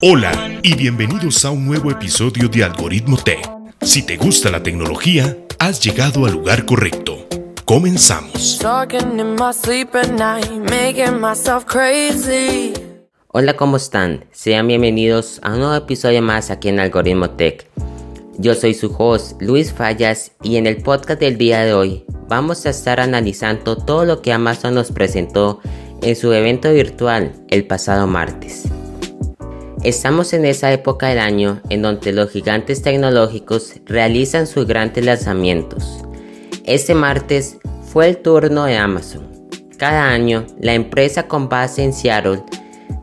Hola y bienvenidos a un nuevo episodio de Algoritmo Tech. Si te gusta la tecnología, has llegado al lugar correcto. Comenzamos. Hola, ¿cómo están? Sean bienvenidos a un nuevo episodio más aquí en Algoritmo Tech. Yo soy su host, Luis Fallas, y en el podcast del día de hoy vamos a estar analizando todo lo que Amazon nos presentó en su evento virtual el pasado martes. Estamos en esa época del año en donde los gigantes tecnológicos realizan sus grandes lanzamientos. Este martes fue el turno de Amazon. Cada año, la empresa con base en Seattle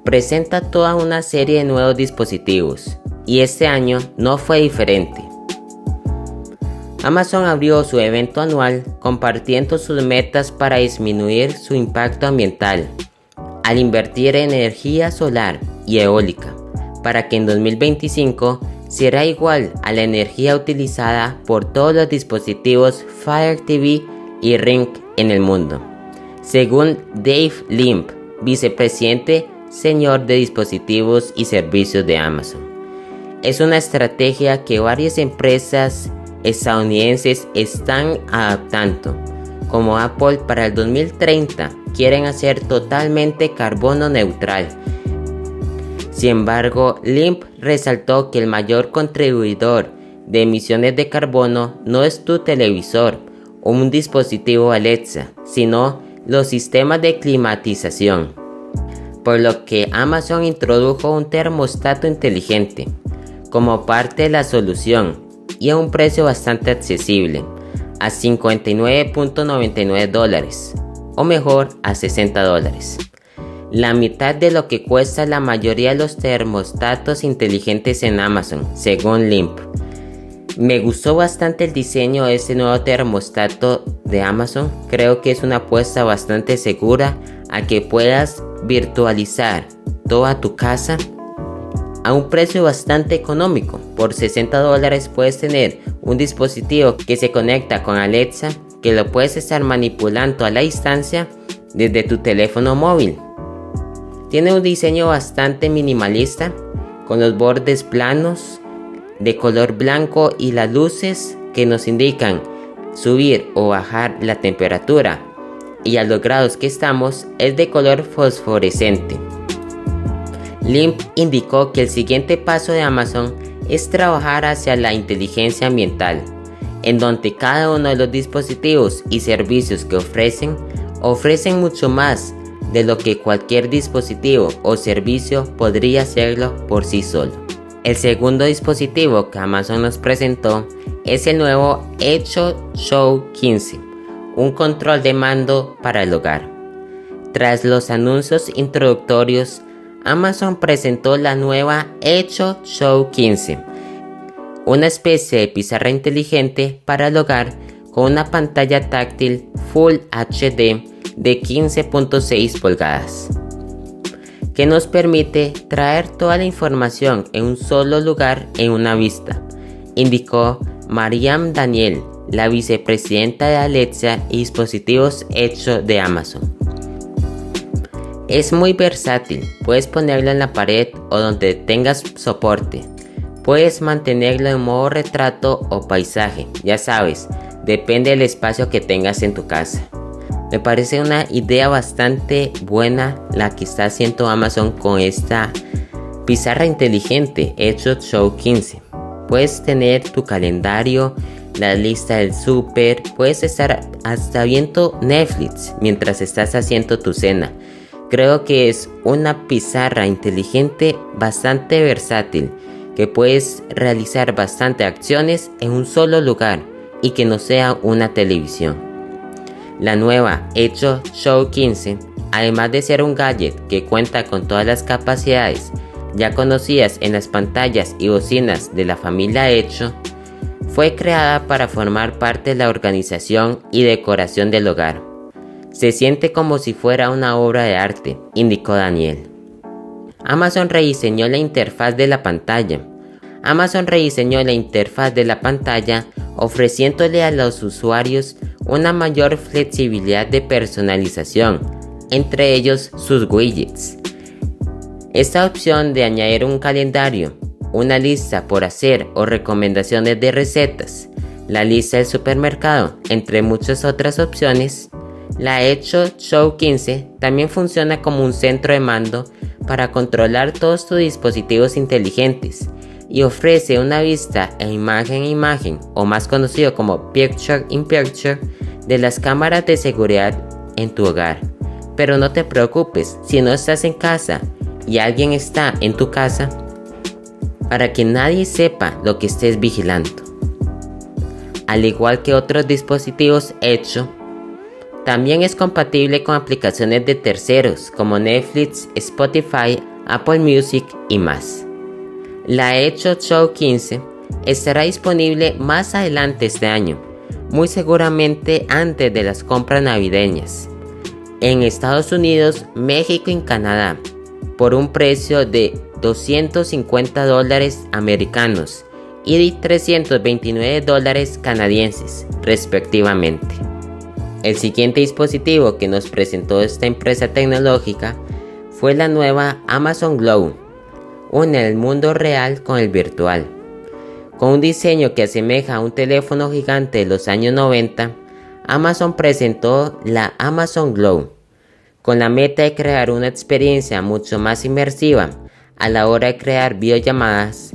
presenta toda una serie de nuevos dispositivos, y este año no fue diferente. Amazon abrió su evento anual compartiendo sus metas para disminuir su impacto ambiental al invertir en energía solar y eólica para que en 2025 será igual a la energía utilizada por todos los dispositivos Fire TV y Ring en el mundo. Según Dave Limp, vicepresidente señor de dispositivos y servicios de Amazon. Es una estrategia que varias empresas estadounidenses están adaptando, como Apple para el 2030 quieren hacer totalmente carbono neutral sin embargo, Limp resaltó que el mayor contribuidor de emisiones de carbono no es tu televisor o un dispositivo Alexa, sino los sistemas de climatización. Por lo que Amazon introdujo un termostato inteligente como parte de la solución y a un precio bastante accesible, a 59.99 dólares, o mejor a 60 dólares la mitad de lo que cuesta la mayoría de los termostatos inteligentes en Amazon, según Limp. Me gustó bastante el diseño de este nuevo termostato de Amazon. Creo que es una apuesta bastante segura a que puedas virtualizar toda tu casa a un precio bastante económico. Por 60 dólares puedes tener un dispositivo que se conecta con Alexa, que lo puedes estar manipulando a la distancia desde tu teléfono móvil. Tiene un diseño bastante minimalista, con los bordes planos, de color blanco y las luces que nos indican subir o bajar la temperatura y a los grados que estamos es de color fosforescente. Limp indicó que el siguiente paso de Amazon es trabajar hacia la inteligencia ambiental, en donde cada uno de los dispositivos y servicios que ofrecen ofrecen mucho más de lo que cualquier dispositivo o servicio podría hacerlo por sí solo. El segundo dispositivo que Amazon nos presentó es el nuevo Echo Show 15, un control de mando para el hogar. Tras los anuncios introductorios, Amazon presentó la nueva Echo Show 15, una especie de pizarra inteligente para el hogar con una pantalla táctil Full HD de 15.6 pulgadas, que nos permite traer toda la información en un solo lugar en una vista, indicó Mariam Daniel, la vicepresidenta de Alexa y dispositivos hechos de Amazon. Es muy versátil, puedes ponerlo en la pared o donde tengas soporte. Puedes mantenerlo en modo retrato o paisaje, ya sabes, depende del espacio que tengas en tu casa. Me parece una idea bastante buena la que está haciendo Amazon con esta pizarra inteligente Hecho Show 15. Puedes tener tu calendario, la lista del súper, puedes estar hasta viendo Netflix mientras estás haciendo tu cena. Creo que es una pizarra inteligente bastante versátil que puedes realizar bastante acciones en un solo lugar y que no sea una televisión. La nueva Echo Show 15, además de ser un gadget que cuenta con todas las capacidades ya conocidas en las pantallas y bocinas de la familia Echo, fue creada para formar parte de la organización y decoración del hogar. Se siente como si fuera una obra de arte, indicó Daniel. Amazon rediseñó la interfaz de la pantalla. Amazon rediseñó la interfaz de la pantalla ofreciéndole a los usuarios una mayor flexibilidad de personalización, entre ellos sus widgets. Esta opción de añadir un calendario, una lista por hacer o recomendaciones de recetas, la lista del supermercado, entre muchas otras opciones, la Echo Show 15 también funciona como un centro de mando para controlar todos tus dispositivos inteligentes y ofrece una vista e imagen a imagen, o más conocido como Picture in Picture, de las cámaras de seguridad en tu hogar. Pero no te preocupes, si no estás en casa y alguien está en tu casa, para que nadie sepa lo que estés vigilando. Al igual que otros dispositivos Echo, también es compatible con aplicaciones de terceros como Netflix, Spotify, Apple Music y más. La Echo Show 15 estará disponible más adelante este año, muy seguramente antes de las compras navideñas, en Estados Unidos, México y Canadá, por un precio de 250 dólares americanos y 329 dólares canadienses, respectivamente. El siguiente dispositivo que nos presentó esta empresa tecnológica fue la nueva Amazon Glow une el mundo real con el virtual. Con un diseño que asemeja a un teléfono gigante de los años 90, Amazon presentó la Amazon Glow, con la meta de crear una experiencia mucho más inmersiva a la hora de crear videollamadas,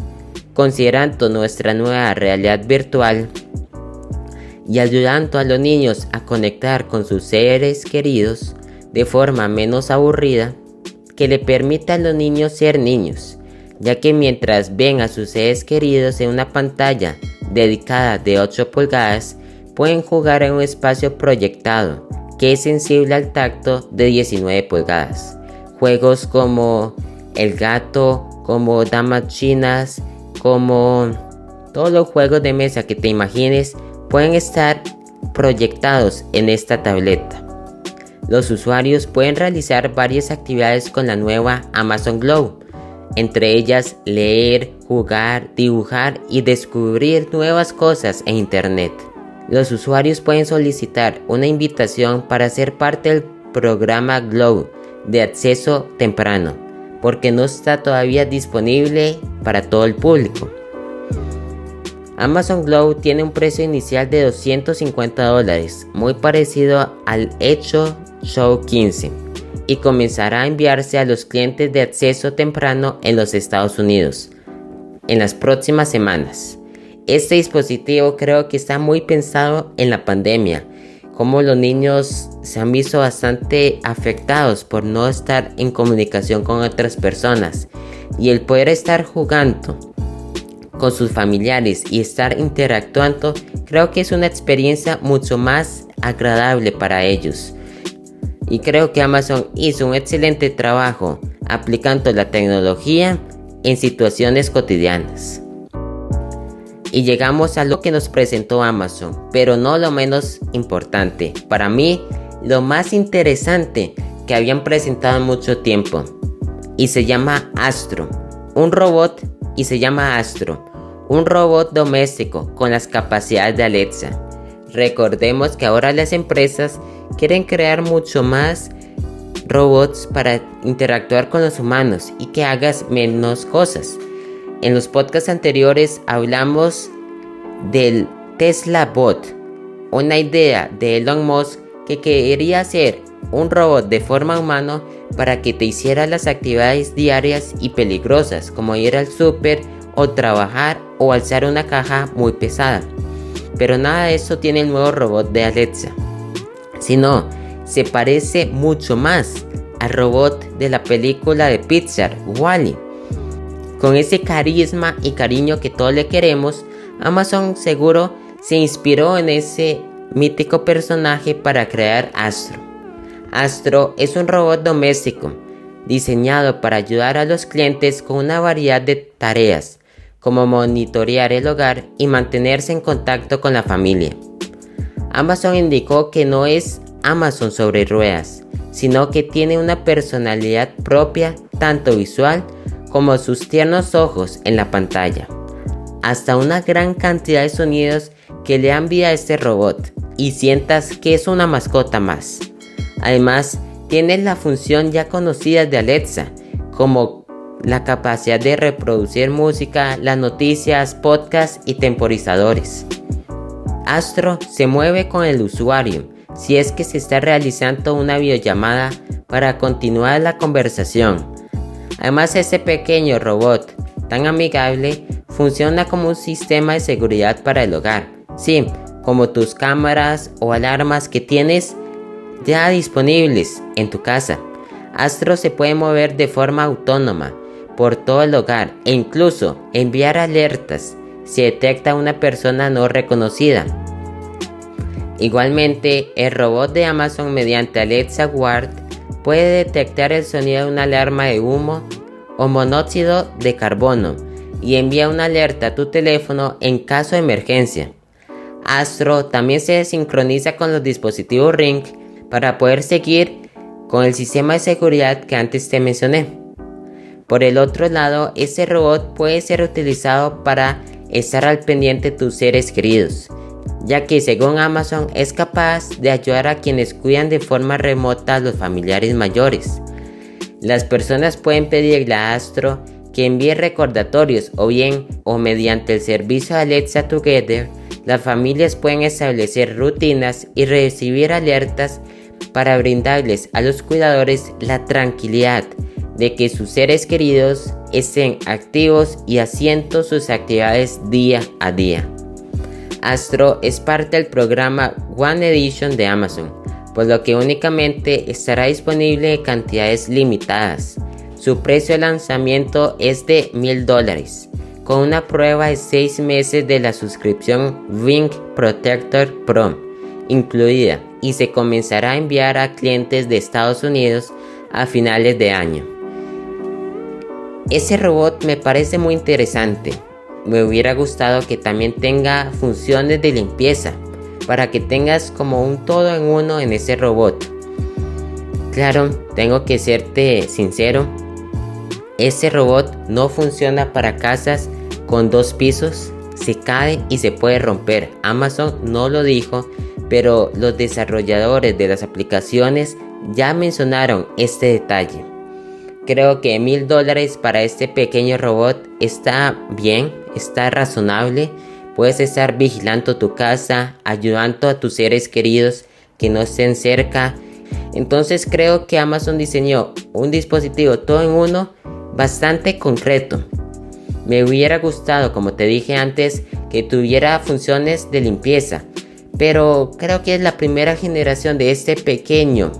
considerando nuestra nueva realidad virtual y ayudando a los niños a conectar con sus seres queridos de forma menos aburrida, que le permita a los niños ser niños ya que mientras ven a sus seres queridos en una pantalla dedicada de 8 pulgadas, pueden jugar en un espacio proyectado que es sensible al tacto de 19 pulgadas. Juegos como El Gato, como Damas Chinas, como todos los juegos de mesa que te imagines pueden estar proyectados en esta tableta. Los usuarios pueden realizar varias actividades con la nueva Amazon Glow, entre ellas leer, jugar, dibujar y descubrir nuevas cosas en Internet. Los usuarios pueden solicitar una invitación para ser parte del programa Glow de acceso temprano, porque no está todavía disponible para todo el público. Amazon Glow tiene un precio inicial de 250 dólares, muy parecido al hecho Show 15 y comenzará a enviarse a los clientes de acceso temprano en los Estados Unidos en las próximas semanas. Este dispositivo creo que está muy pensado en la pandemia, como los niños se han visto bastante afectados por no estar en comunicación con otras personas y el poder estar jugando con sus familiares y estar interactuando creo que es una experiencia mucho más agradable para ellos y creo que Amazon hizo un excelente trabajo aplicando la tecnología en situaciones cotidianas. Y llegamos a lo que nos presentó Amazon, pero no lo menos importante. Para mí, lo más interesante que habían presentado en mucho tiempo. Y se llama Astro. Un robot y se llama Astro. Un robot doméstico con las capacidades de Alexa. Recordemos que ahora las empresas quieren crear mucho más robots para interactuar con los humanos y que hagas menos cosas. En los podcasts anteriores hablamos del Tesla Bot, una idea de Elon Musk que quería hacer un robot de forma humana para que te hiciera las actividades diarias y peligrosas como ir al súper o trabajar o alzar una caja muy pesada. Pero nada de eso tiene el nuevo robot de Alexa sino se parece mucho más al robot de la película de Pixar, Wally. Con ese carisma y cariño que todos le queremos, Amazon seguro se inspiró en ese mítico personaje para crear Astro. Astro es un robot doméstico diseñado para ayudar a los clientes con una variedad de tareas, como monitorear el hogar y mantenerse en contacto con la familia. Amazon indicó que no es Amazon sobre ruedas, sino que tiene una personalidad propia tanto visual como sus tiernos ojos en la pantalla. Hasta una gran cantidad de sonidos que le dan vida a este robot y sientas que es una mascota más. Además, tiene la función ya conocida de Alexa, como la capacidad de reproducir música, las noticias, podcasts y temporizadores. Astro se mueve con el usuario si es que se está realizando una videollamada para continuar la conversación. Además, ese pequeño robot tan amigable funciona como un sistema de seguridad para el hogar. Sí, como tus cámaras o alarmas que tienes ya disponibles en tu casa. Astro se puede mover de forma autónoma por todo el hogar e incluso enviar alertas si detecta una persona no reconocida. Igualmente, el robot de Amazon mediante Alexa Ward puede detectar el sonido de una alarma de humo o monóxido de carbono y envía una alerta a tu teléfono en caso de emergencia. Astro también se sincroniza con los dispositivos Ring para poder seguir con el sistema de seguridad que antes te mencioné. Por el otro lado, este robot puede ser utilizado para estar al pendiente de tus seres queridos, ya que según Amazon es capaz de ayudar a quienes cuidan de forma remota a los familiares mayores. Las personas pueden pedirle a Astro que envíe recordatorios o bien o mediante el servicio Alexa Together, las familias pueden establecer rutinas y recibir alertas para brindarles a los cuidadores la tranquilidad de que sus seres queridos estén activos y haciendo sus actividades día a día. Astro es parte del programa One Edition de Amazon, por lo que únicamente estará disponible en cantidades limitadas. Su precio de lanzamiento es de $1000 dólares, con una prueba de 6 meses de la suscripción Ring Protector Pro incluida y se comenzará a enviar a clientes de Estados Unidos a finales de año. Ese robot me parece muy interesante. Me hubiera gustado que también tenga funciones de limpieza para que tengas como un todo en uno en ese robot. Claro, tengo que serte sincero. Ese robot no funciona para casas con dos pisos. Se cae y se puede romper. Amazon no lo dijo pero los desarrolladores de las aplicaciones ya mencionaron este detalle. Creo que mil dólares para este pequeño robot está bien, está razonable. Puedes estar vigilando tu casa, ayudando a tus seres queridos que no estén cerca. Entonces creo que Amazon diseñó un dispositivo todo en uno bastante concreto. Me hubiera gustado, como te dije antes, que tuviera funciones de limpieza, pero creo que es la primera generación de este pequeño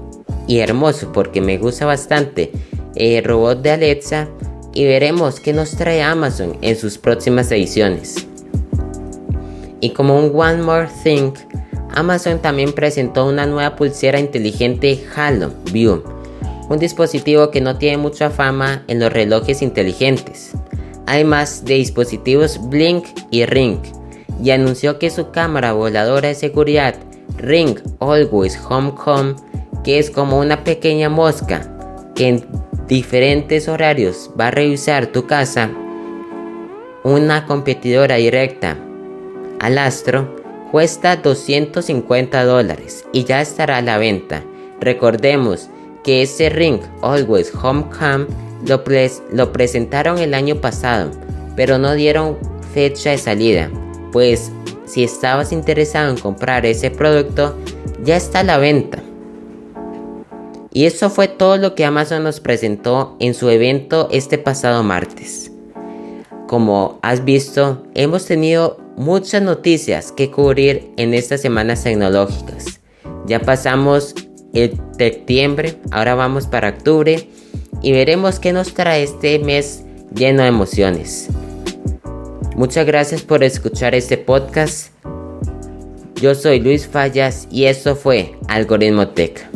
y hermoso porque me gusta bastante el robot de Alexa y veremos qué nos trae Amazon en sus próximas ediciones. Y como un One More Thing, Amazon también presentó una nueva pulsera inteligente Halo View, un dispositivo que no tiene mucha fama en los relojes inteligentes, además de dispositivos Blink y Ring y anunció que su cámara voladora de seguridad Ring Always Home Home, que es como una pequeña mosca que diferentes horarios va a revisar tu casa, una competidora directa al Astro, cuesta 250 dólares y ya estará a la venta. Recordemos que ese Ring Always Home Cam lo, lo presentaron el año pasado, pero no dieron fecha de salida pues si estabas interesado en comprar ese producto, ya está a la venta. Y eso fue todo lo que Amazon nos presentó en su evento este pasado martes. Como has visto, hemos tenido muchas noticias que cubrir en estas semanas tecnológicas. Ya pasamos el septiembre, ahora vamos para octubre y veremos qué nos trae este mes lleno de emociones. Muchas gracias por escuchar este podcast. Yo soy Luis Fallas y esto fue Algoritmo Tech.